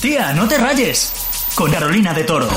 Tía, no te rayes. Con Carolina de Toro.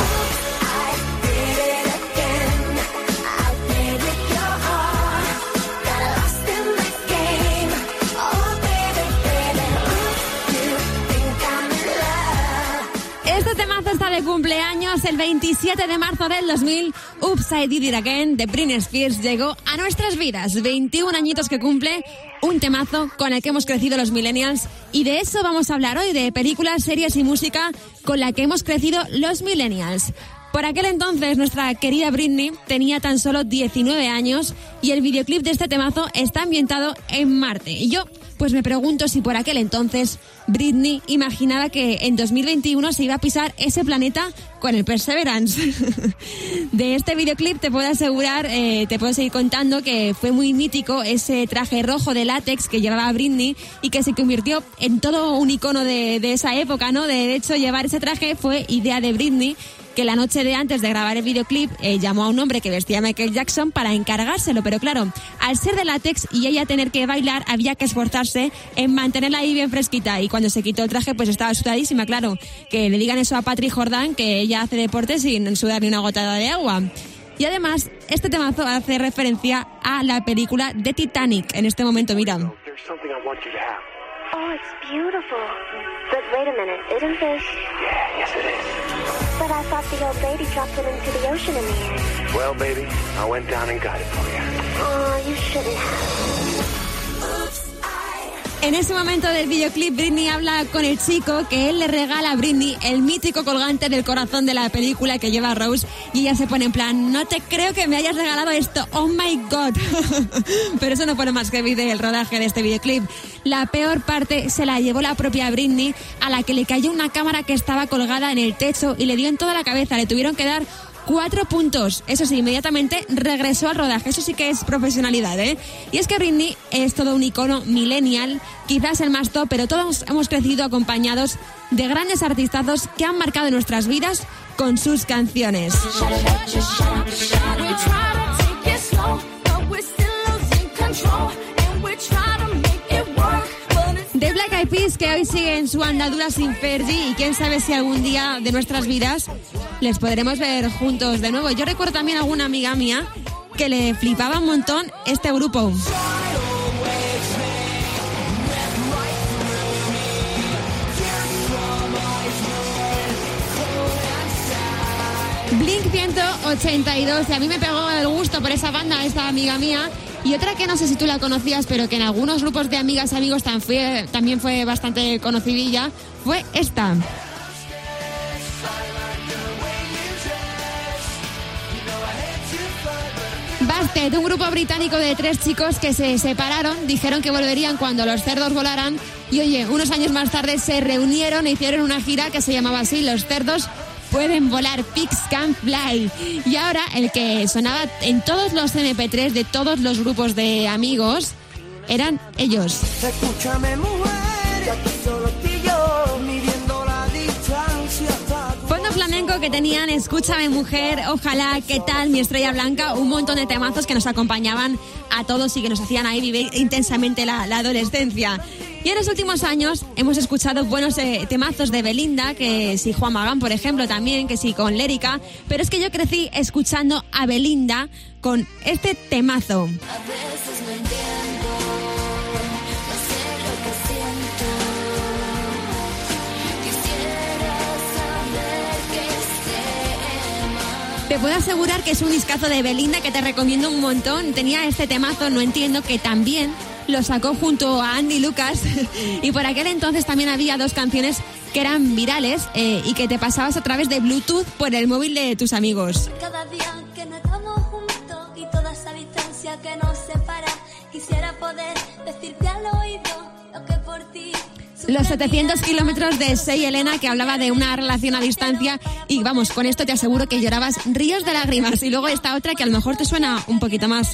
Cumpleaños el 27 de marzo del 2000. Upside Did It Again de Britney Spears llegó a nuestras vidas. 21 añitos que cumple, un temazo con el que hemos crecido los millennials. Y de eso vamos a hablar hoy, de películas, series y música con la que hemos crecido los millennials. Por aquel entonces, nuestra querida Britney tenía tan solo 19 años y el videoclip de este temazo está ambientado en Marte. Y yo, pues me pregunto si por aquel entonces Britney imaginaba que en 2021 se iba a pisar ese planeta con el Perseverance. de este videoclip te puedo asegurar, eh, te puedo seguir contando que fue muy mítico ese traje rojo de látex que llevaba Britney y que se convirtió en todo un icono de, de esa época, ¿no? De hecho, llevar ese traje fue idea de Britney que la noche de antes de grabar el videoclip eh, llamó a un hombre que vestía a Michael Jackson para encargárselo, pero claro, al ser de látex y ella tener que bailar, había que esforzarse en mantenerla ahí bien fresquita y cuando se quitó el traje pues estaba sudadísima, claro, que le digan eso a Patrick Jordan, que ella hace deporte sin sudar ni una gotada de agua. Y además, este temazo hace referencia a la película de Titanic. En este momento, mira. Oh, it's beautiful. But wait a minute, isn't this? Yeah, yes it is. But I thought the old lady dropped it into the ocean in the end. Well, baby, I went down and got it for you. Oh, you shouldn't have. En ese momento del videoclip, Britney habla con el chico que él le regala a Britney el mítico colgante del corazón de la película que lleva Rose y ella se pone en plan, no te creo que me hayas regalado esto, oh my god. Pero eso no pone más que video el rodaje de este videoclip. La peor parte se la llevó la propia Britney a la que le cayó una cámara que estaba colgada en el techo y le dio en toda la cabeza, le tuvieron que dar cuatro puntos. Eso sí, inmediatamente regresó al rodaje. Eso sí que es profesionalidad, ¿eh? Y es que Britney es todo un icono millennial, quizás el más top, pero todos hemos crecido acompañados de grandes artistazos que han marcado nuestras vidas con sus canciones. The Black Eyed Peas que hoy siguen su andadura sin Fergie y quién sabe si algún día de nuestras vidas les podremos ver juntos de nuevo. Yo recuerdo también a alguna amiga mía que le flipaba un montón este grupo. Blink 182, y a mí me pegó el gusto por esa banda, esta amiga mía. Y otra que no sé si tú la conocías, pero que en algunos grupos de amigas y amigos también fue, también fue bastante conocidilla, fue esta. Bastet, un grupo británico de tres chicos que se separaron, dijeron que volverían cuando los cerdos volaran y oye, unos años más tarde se reunieron e hicieron una gira que se llamaba así, Los cerdos pueden volar, Pigs Can Fly. Y ahora el que sonaba en todos los MP3 de todos los grupos de amigos eran ellos. Escúchame flamenco que tenían Escúchame mujer, ojalá, qué tal, mi estrella blanca, un montón de temazos que nos acompañaban a todos y que nos hacían ahí vivir intensamente la, la adolescencia. Y en los últimos años hemos escuchado buenos eh, temazos de Belinda, que sí Juan Magán, por ejemplo, también, que sí con Lérica, pero es que yo crecí escuchando a Belinda con este temazo. Te puedo asegurar que es un discazo de Belinda que te recomiendo un montón. Tenía este temazo, no entiendo, que también lo sacó junto a Andy Lucas. y por aquel entonces también había dos canciones que eran virales eh, y que te pasabas a través de Bluetooth por el móvil de tus amigos. Cada día que no estamos juntos y toda esa distancia que nos separa, quisiera poder decirte al oído lo que por ti. Los 700 kilómetros de Sei Elena que hablaba de una relación a distancia y vamos, con esto te aseguro que llorabas ríos de lágrimas y luego esta otra que a lo mejor te suena un poquito más.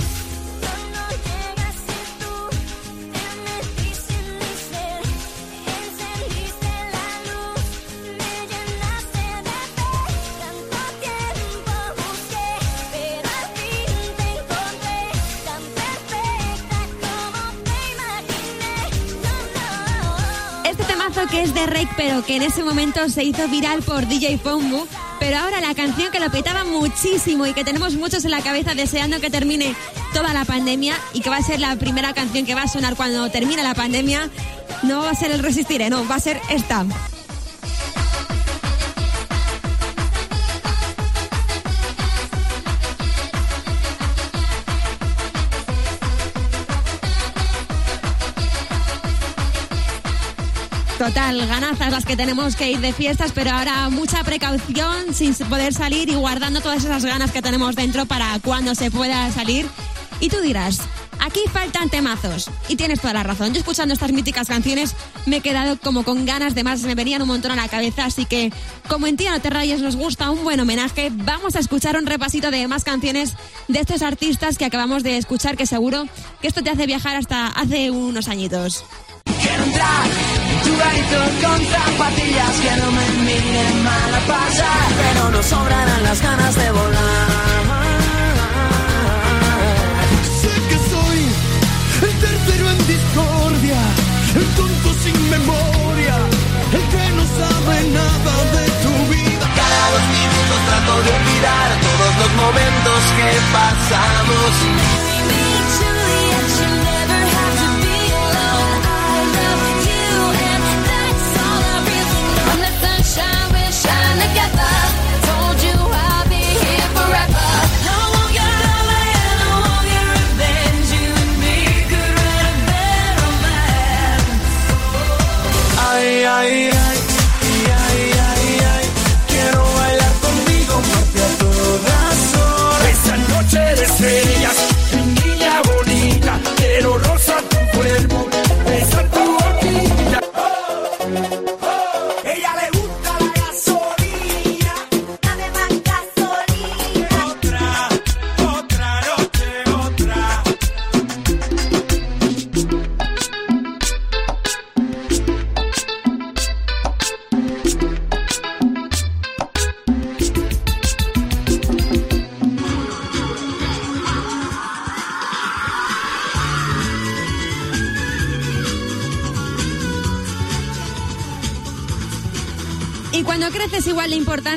Es de Rake, pero que en ese momento se hizo viral por DJ Fongu. Pero ahora la canción que lo petaba muchísimo y que tenemos muchos en la cabeza deseando que termine toda la pandemia y que va a ser la primera canción que va a sonar cuando termine la pandemia, no va a ser el Resistiré, no, va a ser esta. Total, ganazas las que tenemos que ir de fiestas, pero ahora mucha precaución sin poder salir y guardando todas esas ganas que tenemos dentro para cuando se pueda salir. Y tú dirás, aquí faltan temazos. Y tienes toda la razón. Yo escuchando estas míticas canciones me he quedado como con ganas de más, me venían un montón a la cabeza, así que como en Tía No Te nos gusta un buen homenaje, vamos a escuchar un repasito de más canciones de estos artistas que acabamos de escuchar, que seguro que esto te hace viajar hasta hace unos añitos. Quiero entrar garito con zapatillas que no me miren mal a pasar, pero no sobrarán las ganas de volar. Sé que soy el tercero en discordia, el tonto sin memoria, el que no sabe nada de tu vida. Cada dos minutos trato de olvidar todos los momentos que pasamos.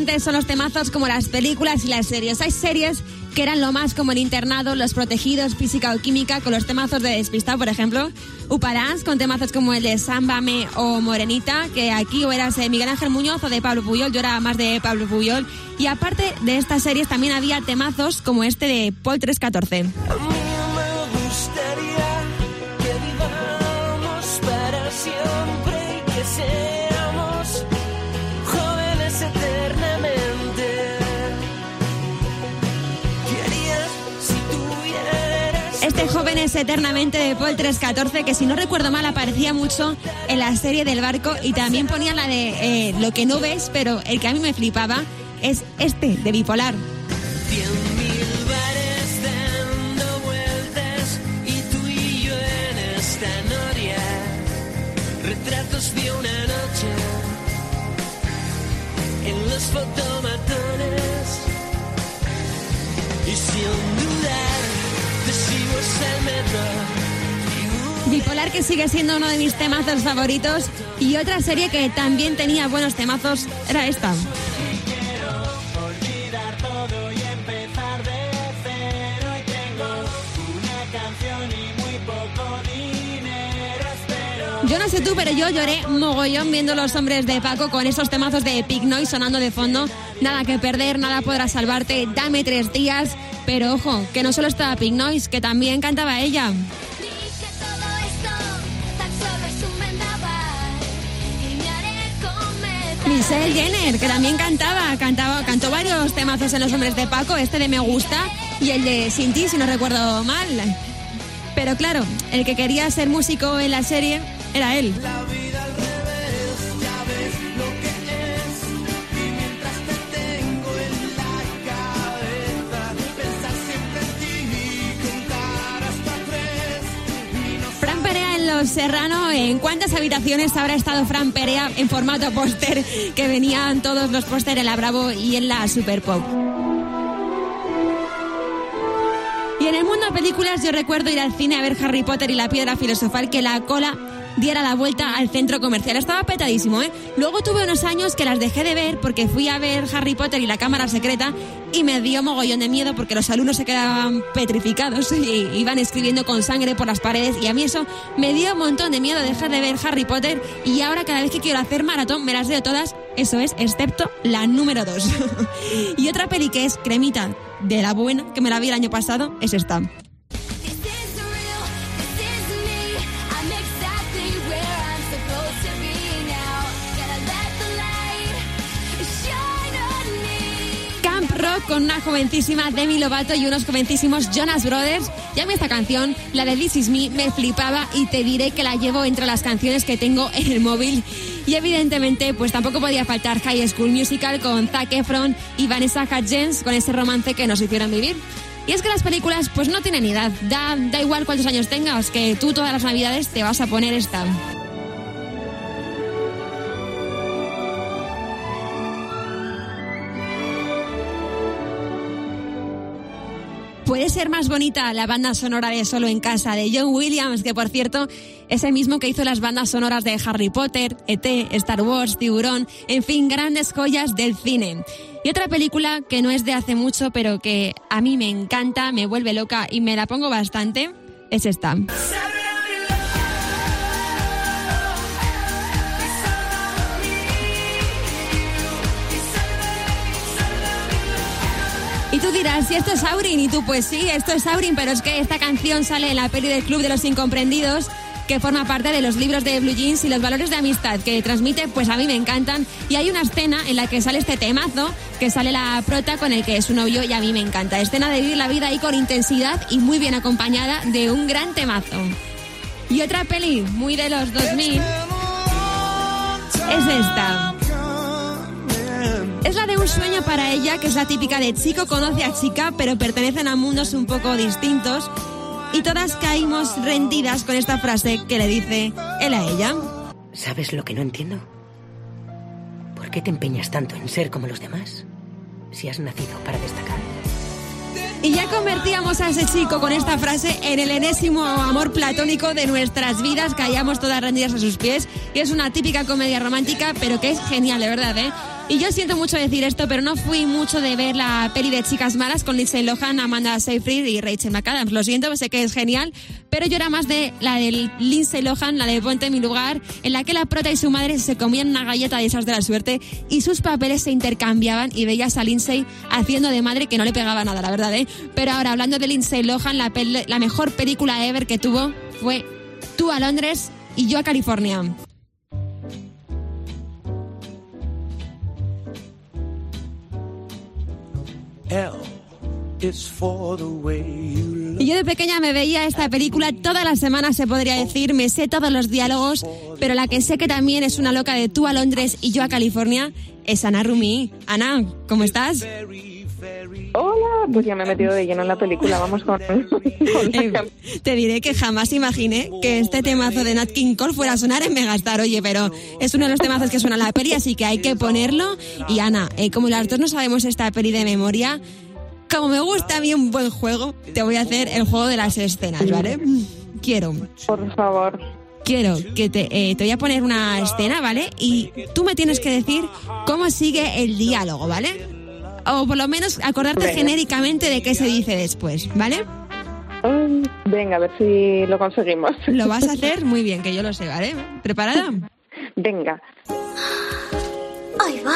Importantes son los temazos como las películas y las series. Hay series que eran lo más como el internado, los protegidos, física o química, con los temazos de despistado, por ejemplo. Uparás, con temazos como el de Sámbame o Morenita, que aquí o eras de Miguel Ángel Muñoz o de Pablo Puyol, yo era más de Pablo Puyol. Y aparte de estas series también había temazos como este de Paul 314. Eternamente de Paul 314, que si no recuerdo mal aparecía mucho en la serie del barco y también ponía la de eh, Lo que no ves, pero el que a mí me flipaba es este, de bipolar. Retratos de una noche en los fotomatones y sin dudar. Bipolar que sigue siendo uno de mis temazos favoritos y otra serie que también tenía buenos temazos era esta. Sé tú, pero yo lloré mogollón viendo los hombres de Paco con esos temazos de Epic Noise sonando de fondo. Nada que perder, nada podrá salvarte, dame tres días. Pero ojo, que no solo estaba Pink Noise, que también cantaba ella. Michelle Jenner, que también cantaba, cantaba, cantó varios temazos en Los Hombres de Paco, este de Me Gusta y el de Sin ti, si no recuerdo mal. Pero claro, el que quería ser músico en la serie era él. Fran Serrano, ¿en cuántas habitaciones habrá estado Fran Perea en formato póster que venían todos los póster en la Bravo y en la Super Pop? Y en el mundo de películas yo recuerdo ir al cine a ver Harry Potter y la piedra filosofal que la cola diera la vuelta al centro comercial. Estaba petadísimo, ¿eh? Luego tuve unos años que las dejé de ver porque fui a ver Harry Potter y la cámara secreta y me dio mogollón de miedo porque los alumnos se quedaban petrificados y iban escribiendo con sangre por las paredes y a mí eso me dio un montón de miedo dejar de ver Harry Potter y ahora cada vez que quiero hacer maratón me las veo todas, eso es, excepto la número 2. y otra peli que es cremita de la buena, que me la vi el año pasado, es esta. Con una jovencísima Demi Lovato y unos jovencísimos Jonas Brothers. Ya esta canción, la de This Is Me, me flipaba y te diré que la llevo entre las canciones que tengo en el móvil. Y evidentemente, pues tampoco podía faltar High School Musical con Zac Efron y Vanessa Hudgens con ese romance que nos hicieron vivir. Y es que las películas pues no tienen edad, da, da igual cuántos años tengas, que tú todas las navidades te vas a poner esta. Ser más bonita la banda sonora de Solo en Casa de John Williams, que por cierto es el mismo que hizo las bandas sonoras de Harry Potter, ET, Star Wars, Tiburón, en fin, grandes joyas del cine. Y otra película que no es de hace mucho, pero que a mí me encanta, me vuelve loca y me la pongo bastante, es esta. Dirás, si esto es Aurin, y tú, pues sí, esto es Aurin, pero es que esta canción sale en la peli del Club de los Incomprendidos, que forma parte de los libros de Blue Jeans y los valores de amistad que transmite, pues a mí me encantan. Y hay una escena en la que sale este temazo, que sale la prota con el que es su novio y a mí me encanta. Escena de vivir la vida ahí con intensidad y muy bien acompañada de un gran temazo. Y otra peli muy de los 2000 es esta. Un sueño para ella, que es la típica de chico conoce a chica, pero pertenecen a mundos un poco distintos. Y todas caímos rendidas con esta frase que le dice él a ella. ¿Sabes lo que no entiendo? ¿Por qué te empeñas tanto en ser como los demás? Si has nacido para destacar. Y ya convertíamos a ese chico con esta frase en el enésimo amor platónico de nuestras vidas, caíamos todas rendidas a sus pies. Y es una típica comedia romántica, pero que es genial, de verdad, ¿eh? Y yo siento mucho decir esto, pero no fui mucho de ver la peli de Chicas Malas con Lindsay Lohan, Amanda Seyfried y Rachel McAdams. Lo siento, sé que es genial, pero yo era más de la de Lindsay Lohan, la de Ponte en mi lugar, en la que la prota y su madre se comían una galleta de esas de la suerte y sus papeles se intercambiaban y veías a Lindsay haciendo de madre que no le pegaba nada, la verdad, ¿eh? Pero ahora, hablando de Lindsay Lohan, la, la mejor película ever que tuvo fue Tú a Londres y yo a California. Y yo de pequeña me veía esta película todas las semanas, se podría decir, me sé todos los diálogos, pero la que sé que también es una loca de tú a Londres y yo a California es Ana Rumi. Ana, ¿cómo estás? Hola, pues ya me he metido de lleno en la película, vamos con... Eh, te diré que jamás imaginé que este temazo de Nat King Cole fuera a sonar en Megastar, oye, pero es uno de los temazos que suena en la peli, así que hay que ponerlo. Y Ana, eh, como las dos no sabemos esta peli de memoria, como me gusta a mí un buen juego, te voy a hacer el juego de las escenas, ¿vale? Quiero Por favor. quiero que te, eh, te voy a poner una escena, ¿vale? Y tú me tienes que decir cómo sigue el diálogo, ¿vale? O por lo menos acordarte Venga. genéricamente de qué se dice después, ¿vale? Ay, venga, a ver si lo conseguimos. Lo vas a hacer muy bien, que yo lo sé, ¿vale? ¿Preparada? Venga. Ahí va.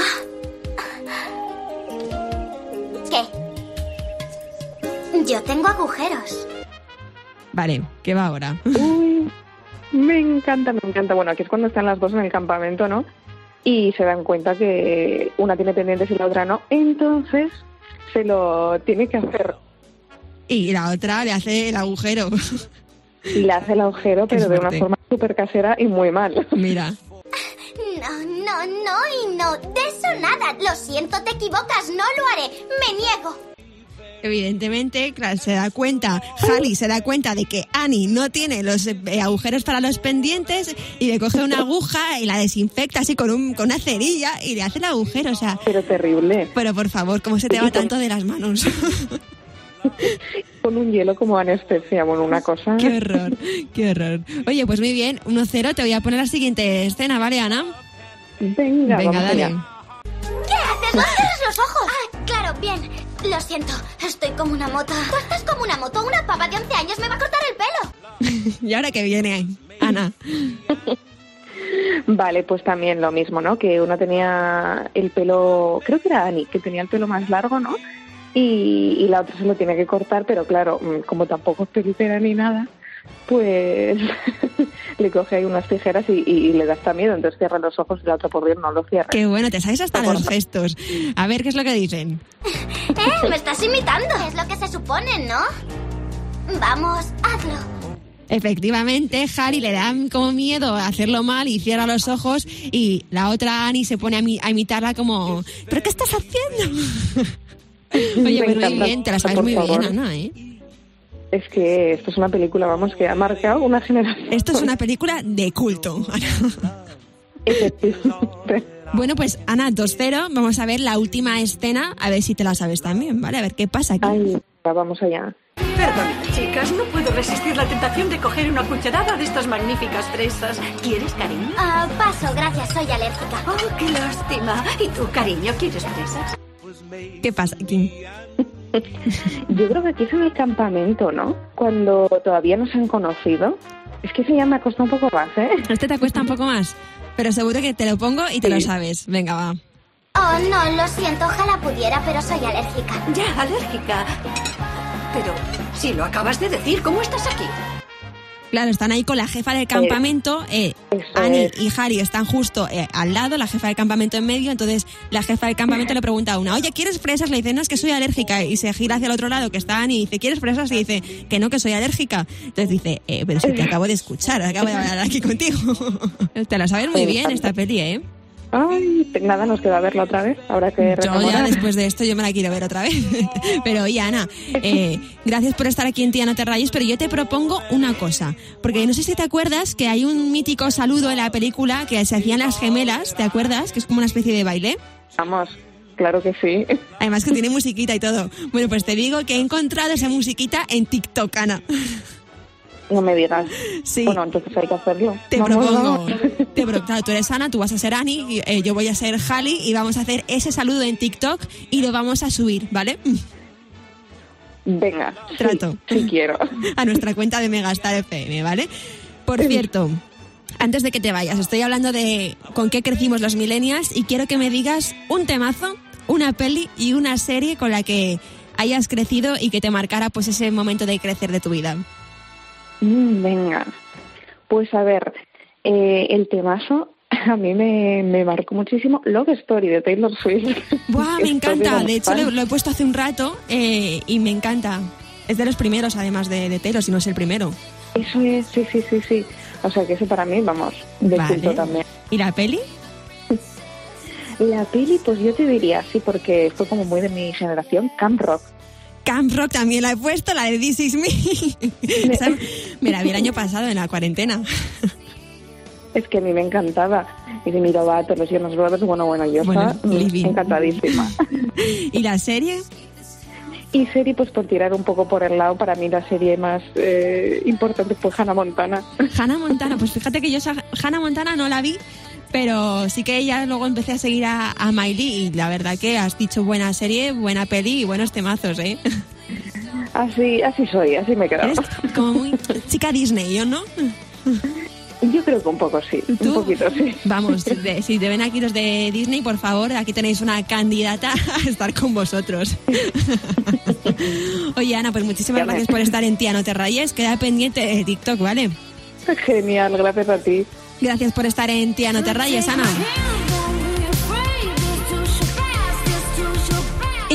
Yo tengo agujeros. Vale, ¿qué va ahora? Uy, me encanta, me encanta. Bueno, aquí es cuando están las dos en el campamento, ¿no? Y se dan cuenta que una tiene pendientes y la otra no. Entonces se lo tiene que hacer. Y la otra le hace el agujero. Y le hace el agujero, pero de una forma súper casera y muy mal. Mira. No, no, no y no. De eso nada. Lo siento, te equivocas. No lo haré. Me niego. Evidentemente, claro, se da cuenta, Halley se da cuenta de que Annie no tiene los eh, agujeros para los pendientes y le coge una aguja y la desinfecta así con, un, con una cerilla y le hace el agujero. O sea, Pero terrible. pero por favor, ¿cómo se te va tanto de las manos? con un hielo como anestesia, bueno, una cosa. Qué horror, qué horror. Oye, pues muy bien, 1-0, te voy a poner la siguiente escena, ¿vale, Ana? Venga, Venga, vamos dale. allá. ¿Qué haces? ¡No cierres los ojos! Ah, claro, bien. Lo siento, estoy como una moto. Tú estás como una moto. Una pava de 11 años me va a cortar el pelo. ¿Y ahora qué viene, Ana? Vale, pues también lo mismo, ¿no? Que uno tenía el pelo, creo que era Ani, que tenía el pelo más largo, ¿no? Y, y la otra se lo tiene que cortar, pero claro, mm, como tampoco es peluquera ni nada, pues le coge ahí unas tijeras y, y- y le da hasta miedo, entonces cierra los ojos y la otra por Dios no lo cierra. Qué bueno, te sabes hasta los gestos. A ver, ¿qué es lo que dicen? ¿Eh? ¿Me estás imitando? Es lo que se supone, ¿no? Vamos, hazlo. Efectivamente, Harry le da como miedo a hacerlo mal y cierra los ojos y la otra Annie se pone a, mi- a imitarla como ¿pero qué estás haciendo? Oye, pues muy bien, te la sabes muy bien. Ana, ¿eh? Es que esto es una película, vamos, que ha marcado una generación. Esto es una película de culto. Ana. Efectivamente. Bueno, pues Ana, 2-0, vamos a ver la última escena, a ver si te la sabes también, ¿vale? A ver qué pasa aquí. Ay, va, vamos allá. Perdón, chicas, no puedo resistir la tentación de coger una cucharada de estas magníficas fresas. ¿Quieres, cariño? Ah, paso, gracias, soy alérgica. Oh, qué lástima. ¿Y tú, cariño, quieres fresas? ¿Qué pasa aquí? Yo creo que aquí es en el campamento, ¿no? Cuando todavía no se han conocido. Es que eso ya me ha costado un poco más, ¿eh? Este te cuesta un poco más, pero seguro que te lo pongo y te lo sabes. Venga, va. Oh, no, lo siento, ojalá pudiera, pero soy alérgica. Ya, alérgica. Pero si lo acabas de decir, ¿cómo estás aquí? Claro, están ahí con la jefa del campamento. Eh, Annie y Harry están justo eh, al lado, la jefa del campamento en medio. Entonces, la jefa del campamento le pregunta a una: Oye, ¿quieres fresas? Le dice: No, es que soy alérgica. Y se gira hacia el otro lado, que está Annie, y dice: ¿Quieres fresas? Y dice: Que no, que soy alérgica. Entonces dice: eh, Pero si te acabo de escuchar, acabo de hablar aquí contigo. te la sabes muy bien esta peli, ¿eh? Ay, nada, nos queda verla otra vez. Habrá que Yo ya después de esto yo me la quiero ver otra vez. pero oye, Ana, eh, gracias por estar aquí en Tía No Te Rayes, pero yo te propongo una cosa. Porque no sé si te acuerdas que hay un mítico saludo en la película que se hacían las gemelas, ¿te acuerdas? Que es como una especie de baile. Vamos, claro que sí. Además que tiene musiquita y todo. Bueno, pues te digo que he encontrado esa musiquita en TikTok, Ana. No me digas. Sí. Bueno, entonces hay que hacerlo. Te Vamos, propongo, vamos. te pro- claro, tú eres Ana, tú vas a ser Annie, y, eh, yo voy a ser Halley y vamos a hacer ese saludo en TikTok y lo vamos a subir, ¿vale? Venga, sí, Trato. Sí, quiero. a nuestra cuenta de Megastar FM, ¿vale? Por cierto, antes de que te vayas, estoy hablando de con qué crecimos los millennials y quiero que me digas un temazo, una peli y una serie con la que hayas crecido y que te marcara pues ese momento de crecer de tu vida. Mm, venga. Pues a ver, eh, el temazo a mí me, me marcó muchísimo Love Story de Taylor Swift. ¡Buah, me encanta! De hecho, lo, lo he puesto hace un rato eh, y me encanta. Es de los primeros, además de, de Taylor, si no es el primero. Eso es, sí, sí, sí, sí. O sea que eso para mí, vamos, de Vale. culto también. ¿Y la peli? La peli, pues yo te diría, sí, porque fue como muy de mi generación, Camp Rock. Camp Rock también la he puesto, la de This Is Me. Me la vi el año pasado en la cuarentena. Es que a mí me encantaba. Y de Mirovato, los Jonas Brothers, bueno, bueno, yo Bueno, estaba mm, encantadísima. ¿Y la serie? Y serie, pues por tirar un poco por el lado, para mí la serie más eh, importante fue Hannah Montana. Hannah Montana. Pues fíjate que yo Hannah Montana no la vi, pero sí que ya luego empecé a seguir a, a Miley y la verdad que has dicho buena serie, buena peli y buenos temazos, ¿eh? Así, así soy, así me he quedado. Eres como muy chica Disney, ¿yo no? Yo creo que un poco sí, ¿Tú? un poquito sí. Vamos, de- si te ven aquí los de Disney, por favor, aquí tenéis una candidata a estar con vosotros. Oye, Ana, pues muchísimas gracias por estar en Tía No Te Rayes. Queda pendiente de TikTok, ¿vale? Genial, gracias a ti. Gracias por estar en Tía No Te Rayes, Ana.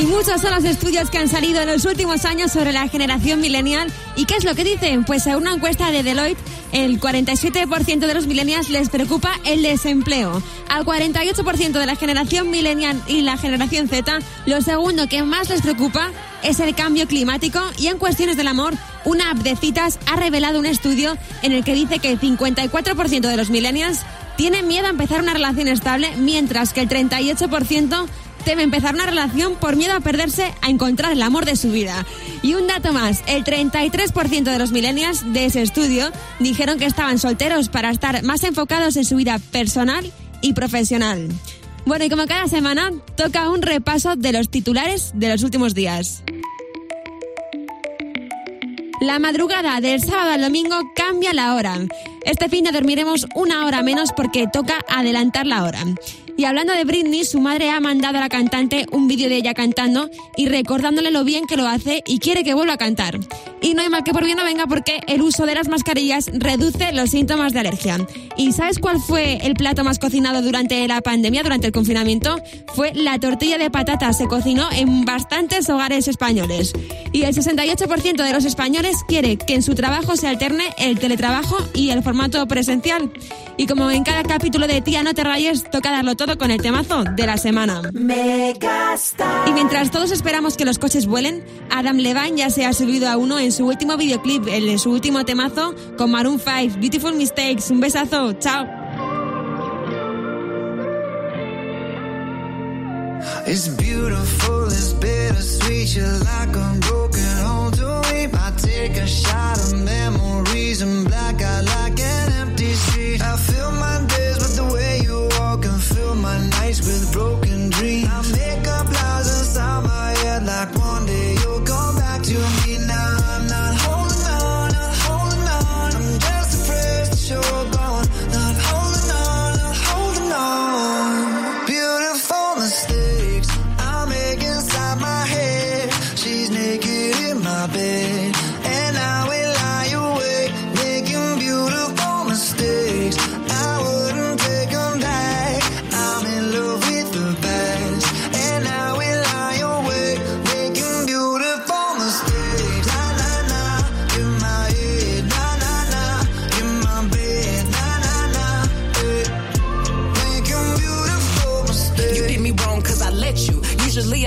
Y muchos son los estudios que han salido en los últimos años sobre la generación millennial. ¿Y qué es lo que dicen? Pues en una encuesta de Deloitte, el 47% de los millennials les preocupa el desempleo. Al 48% de la generación millennial y la generación Z, lo segundo que más les preocupa es el cambio climático. Y en cuestiones del amor, una app de citas ha revelado un estudio en el que dice que el 54% de los millennials tiene miedo a empezar una relación estable, mientras que el 38% teme empezar una relación por miedo a perderse a encontrar el amor de su vida. Y un dato más, el 33% de los millennials de ese estudio dijeron que estaban solteros para estar más enfocados en su vida personal y profesional. Bueno, y como cada semana, toca un repaso de los titulares de los últimos días. La madrugada del sábado al domingo cambia la hora. Este fin de dormiremos una hora menos porque toca adelantar la hora. Y hablando de Britney, su madre ha mandado a la cantante un vídeo de ella cantando y recordándole lo bien que lo hace y quiere que vuelva a cantar. Y no hay mal que por bien no venga porque el uso de las mascarillas reduce los síntomas de alergia. ¿Y sabes cuál fue el plato más cocinado durante la pandemia, durante el confinamiento? Fue la tortilla de patata. Se cocinó en bastantes hogares españoles. Y el 68% de los españoles quiere que en su trabajo se alterne el teletrabajo y el formato presencial. Y como en cada capítulo de Tía No Te Rayes, toca darlo todo con el temazo de la semana. Y mientras todos esperamos que los coches vuelen, Adam Levine ya se ha subido a uno en su último videoclip, en su último temazo, con Maroon 5, Beautiful Mistakes. Un besazo, chao. It's beautiful, it's bittersweet. You're like a broken home to me. I take a shot of memories